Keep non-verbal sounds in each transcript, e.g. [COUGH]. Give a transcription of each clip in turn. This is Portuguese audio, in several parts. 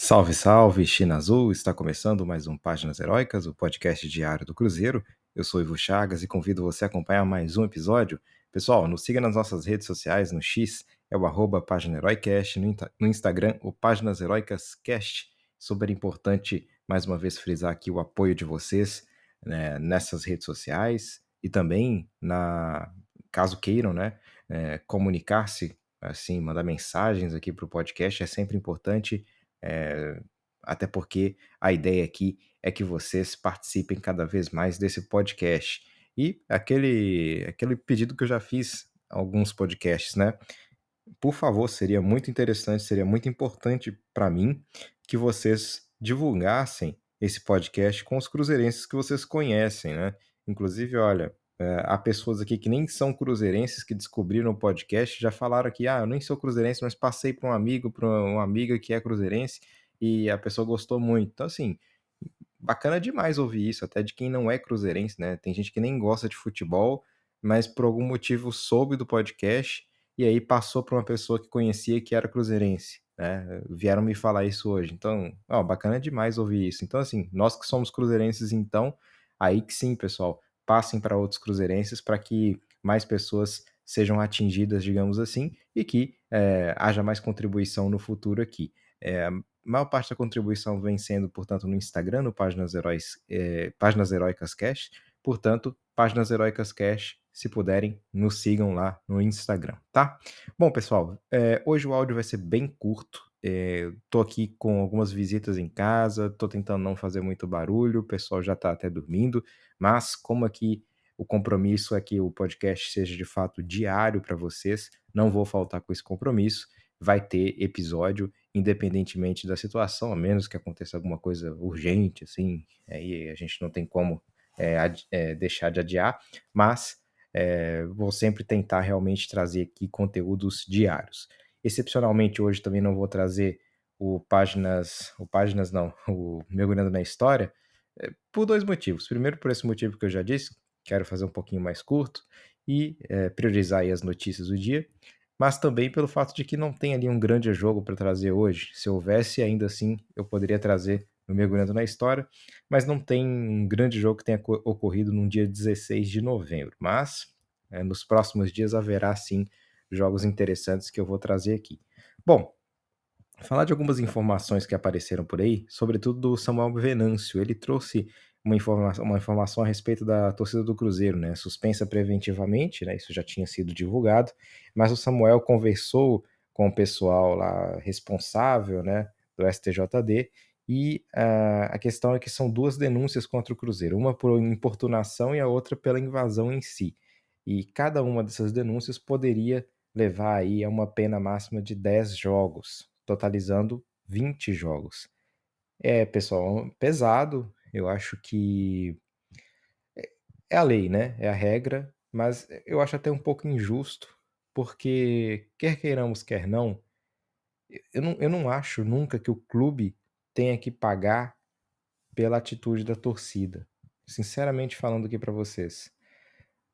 Salve, salve, China Azul! Está começando mais um Páginas Heróicas, o podcast diário do Cruzeiro. Eu sou Ivo Chagas e convido você a acompanhar mais um episódio. Pessoal, nos siga nas nossas redes sociais, no X é o arroba Página Heroicast, no, Instagram o Páginas Heroicas Cast. Super importante, mais uma vez, frisar aqui o apoio de vocês né, nessas redes sociais e também, na caso queiram, né, é, comunicar-se, assim, mandar mensagens aqui para o podcast, é sempre importante é, até porque a ideia aqui é que vocês participem cada vez mais desse podcast. E aquele, aquele pedido que eu já fiz alguns podcasts, né? Por favor, seria muito interessante, seria muito importante para mim que vocês divulgassem esse podcast com os cruzeirenses que vocês conhecem, né? Inclusive, olha, é, há pessoas aqui que nem são cruzeirenses que descobriram o podcast, já falaram aqui, ah, eu nem sou cruzeirense, mas passei para um amigo, para uma amiga que é cruzeirense e a pessoa gostou muito. Então, assim, bacana demais ouvir isso, até de quem não é cruzeirense, né? Tem gente que nem gosta de futebol, mas por algum motivo soube do podcast e aí passou para uma pessoa que conhecia que era cruzeirense, né? Vieram me falar isso hoje. Então, ó, bacana demais ouvir isso. Então, assim, nós que somos cruzeirenses, então, aí que sim, pessoal passem para outros cruzeirenses para que mais pessoas sejam atingidas, digamos assim, e que é, haja mais contribuição no futuro aqui. É, a maior parte da contribuição vem sendo, portanto, no Instagram, no Páginas, Heróis, é, Páginas Heróicas Cash. Portanto, Páginas Heróicas Cash, se puderem, nos sigam lá no Instagram, tá? Bom, pessoal, hoje o áudio vai ser bem curto, é, tô aqui com algumas visitas em casa, tô tentando não fazer muito barulho, o pessoal já tá até dormindo, mas como aqui o compromisso é que o podcast seja de fato diário para vocês, não vou faltar com esse compromisso, vai ter episódio independentemente da situação, a menos que aconteça alguma coisa urgente, assim, aí a gente não tem como é, é, deixar de adiar, mas é, vou sempre tentar realmente trazer aqui conteúdos diários. Excepcionalmente hoje também não vou trazer o páginas, o páginas não, [LAUGHS] o mergulhando na história, é, por dois motivos. Primeiro por esse motivo que eu já disse, quero fazer um pouquinho mais curto e é, priorizar as notícias do dia, mas também pelo fato de que não tem ali um grande jogo para trazer hoje. Se houvesse ainda assim, eu poderia trazer no mergulhando na história, mas não tem um grande jogo que tenha ocorrido num dia 16 de novembro. Mas é, nos próximos dias haverá sim jogos interessantes que eu vou trazer aqui. Bom, falar de algumas informações que apareceram por aí, sobretudo do Samuel Venâncio. Ele trouxe uma informação, uma informação a respeito da torcida do Cruzeiro, né? Suspensa preventivamente, né? Isso já tinha sido divulgado, mas o Samuel conversou com o pessoal lá responsável, né? Do STJD e uh, a questão é que são duas denúncias contra o Cruzeiro, uma por importunação e a outra pela invasão em si. E cada uma dessas denúncias poderia levar aí a uma pena máxima de 10 jogos, totalizando 20 jogos. É, pessoal, pesado, eu acho que é, é a lei, né? É a regra, mas eu acho até um pouco injusto, porque quer queiramos, quer não, eu não, eu não acho nunca que o clube tenha que pagar pela atitude da torcida. Sinceramente falando aqui para vocês.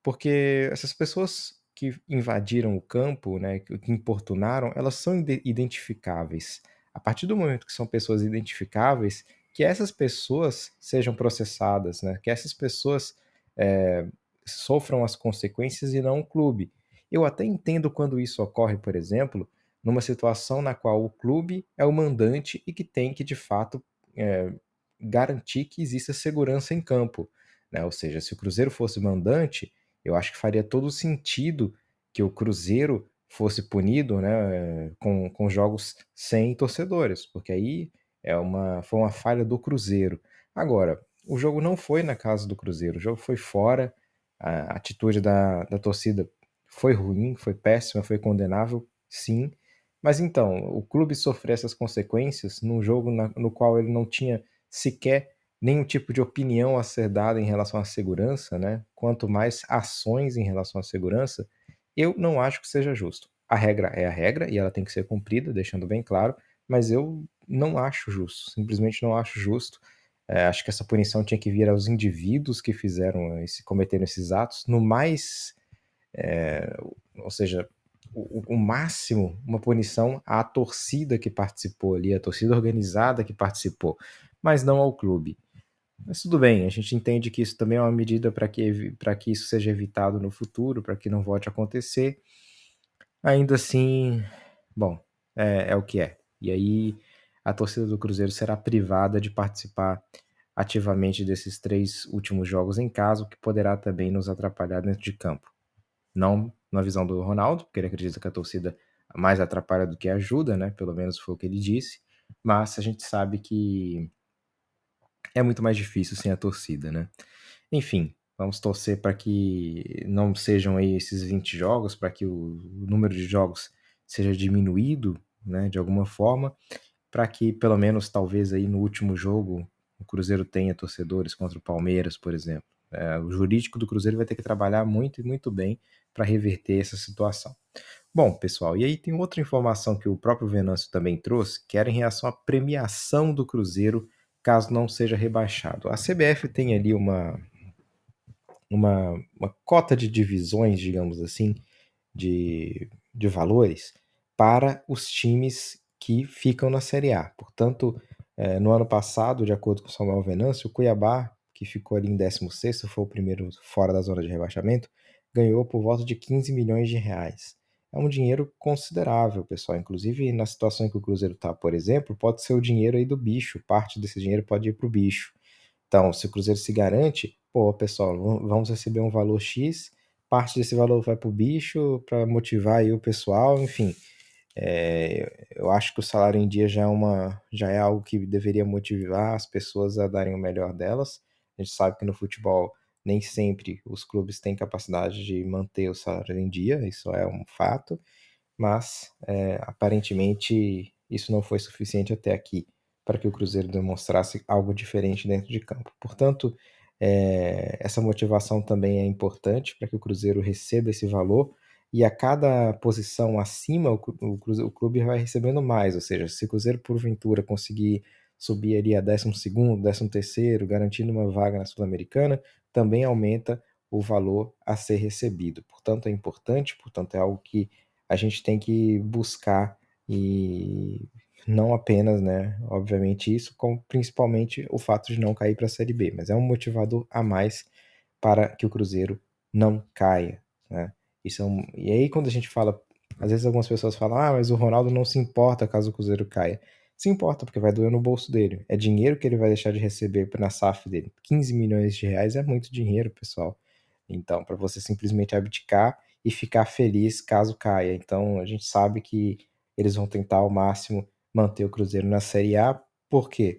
Porque essas pessoas que invadiram o campo, né, que importunaram, elas são identificáveis. A partir do momento que são pessoas identificáveis, que essas pessoas sejam processadas, né, que essas pessoas é, sofram as consequências e não o clube. Eu até entendo quando isso ocorre, por exemplo, numa situação na qual o clube é o mandante e que tem que, de fato, é, garantir que exista segurança em campo. Né? Ou seja, se o Cruzeiro fosse mandante, eu acho que faria todo sentido que o Cruzeiro fosse punido né, com, com jogos sem torcedores, porque aí é uma, foi uma falha do Cruzeiro. Agora, o jogo não foi na casa do Cruzeiro, o jogo foi fora, a atitude da, da torcida foi ruim, foi péssima, foi condenável, sim. Mas então, o clube sofrer essas consequências num jogo na, no qual ele não tinha sequer nenhum tipo de opinião a ser dada em relação à segurança, né? Quanto mais ações em relação à segurança, eu não acho que seja justo. A regra é a regra e ela tem que ser cumprida, deixando bem claro, mas eu não acho justo, simplesmente não acho justo. É, acho que essa punição tinha que vir aos indivíduos que fizeram esse, cometeram esses atos, no mais, é, ou seja, o, o, máximo, uma punição à torcida que participou ali, a torcida organizada que participou, mas não ao clube. Mas tudo bem, a gente entende que isso também é uma medida para que, que isso seja evitado no futuro, para que não volte a acontecer. Ainda assim, bom, é, é o que é. E aí a torcida do Cruzeiro será privada de participar ativamente desses três últimos jogos em casa, o que poderá também nos atrapalhar dentro de campo. Não na visão do Ronaldo, porque ele acredita que a torcida mais atrapalha do que ajuda, né? Pelo menos foi o que ele disse. Mas a gente sabe que é muito mais difícil sem a torcida, né? Enfim, vamos torcer para que não sejam aí esses 20 jogos, para que o número de jogos seja diminuído, né, de alguma forma, para que pelo menos talvez aí no último jogo o Cruzeiro tenha torcedores contra o Palmeiras, por exemplo. É, o jurídico do Cruzeiro vai ter que trabalhar muito e muito bem para reverter essa situação. Bom, pessoal, e aí tem outra informação que o próprio Venâncio também trouxe, que era em relação à premiação do Cruzeiro caso não seja rebaixado. A CBF tem ali uma, uma, uma cota de divisões, digamos assim, de, de valores para os times que ficam na Série A. Portanto, é, no ano passado, de acordo com Samuel Venâncio, o Cuiabá, que ficou ali em 16 foi o primeiro fora da zona de rebaixamento, ganhou por volta de 15 milhões de reais. É um dinheiro considerável, pessoal. Inclusive, na situação em que o Cruzeiro está, por exemplo, pode ser o dinheiro aí do bicho. Parte desse dinheiro pode ir para o bicho. Então, se o Cruzeiro se garante, pô, pessoal, vamos receber um valor X, parte desse valor vai para o bicho para motivar aí o pessoal, enfim. É, eu acho que o salário em dia já é, uma, já é algo que deveria motivar as pessoas a darem o melhor delas. A gente sabe que no futebol nem sempre os clubes têm capacidade de manter o salário em dia, isso é um fato, mas é, aparentemente isso não foi suficiente até aqui para que o Cruzeiro demonstrasse algo diferente dentro de campo. Portanto, é, essa motivação também é importante para que o Cruzeiro receba esse valor e a cada posição acima o, o, o clube vai recebendo mais, ou seja, se o Cruzeiro porventura conseguir subir ali a 12 segundo, 13 terceiro, garantindo uma vaga na Sul-Americana, também aumenta o valor a ser recebido. Portanto, é importante, portanto, é algo que a gente tem que buscar e não apenas, né, obviamente isso, como principalmente o fato de não cair para a Série B, mas é um motivador a mais para que o Cruzeiro não caia, né? Isso é um... E aí, quando a gente fala, às vezes algumas pessoas falam, ah, mas o Ronaldo não se importa caso o Cruzeiro caia. Se importa, porque vai doer no bolso dele. É dinheiro que ele vai deixar de receber na SAF dele. 15 milhões de reais é muito dinheiro, pessoal. Então, para você simplesmente abdicar e ficar feliz caso caia. Então, a gente sabe que eles vão tentar ao máximo manter o Cruzeiro na Série A, porque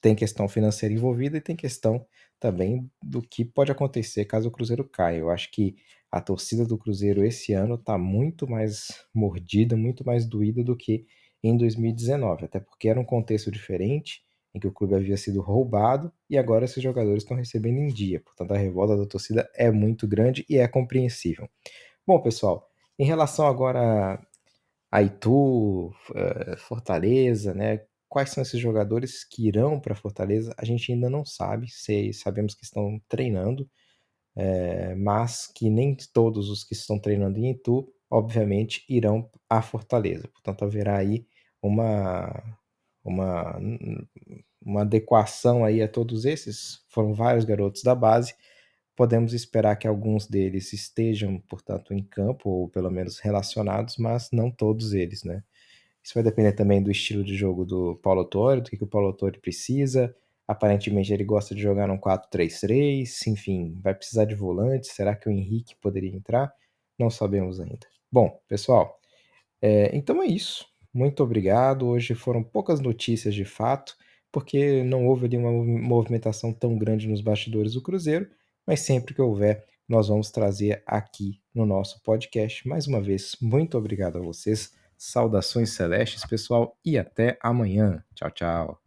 tem questão financeira envolvida e tem questão também do que pode acontecer caso o Cruzeiro caia. Eu acho que a torcida do Cruzeiro esse ano está muito mais mordida, muito mais doída do que em 2019, até porque era um contexto diferente, em que o clube havia sido roubado e agora esses jogadores estão recebendo em dia. Portanto, a revolta da torcida é muito grande e é compreensível. Bom, pessoal, em relação agora a Itu, eh, Fortaleza, né? Quais são esses jogadores que irão para Fortaleza? A gente ainda não sabe, sei, sabemos que estão treinando, é, mas que nem todos os que estão treinando em Itu, obviamente, irão à Fortaleza. Portanto, haverá aí uma, uma, uma adequação aí a todos esses. Foram vários garotos da base. Podemos esperar que alguns deles estejam, portanto, em campo, ou pelo menos relacionados, mas não todos eles, né? Isso vai depender também do estilo de jogo do Paulo Torre, do que, que o Paulo Torre precisa. Aparentemente ele gosta de jogar num 4-3-3, enfim, vai precisar de volante. Será que o Henrique poderia entrar? Não sabemos ainda. Bom, pessoal, é, então é isso. Muito obrigado. Hoje foram poucas notícias de fato, porque não houve ali uma movimentação tão grande nos bastidores do Cruzeiro, mas sempre que houver, nós vamos trazer aqui no nosso podcast. Mais uma vez, muito obrigado a vocês. Saudações celestes, pessoal, e até amanhã. Tchau, tchau.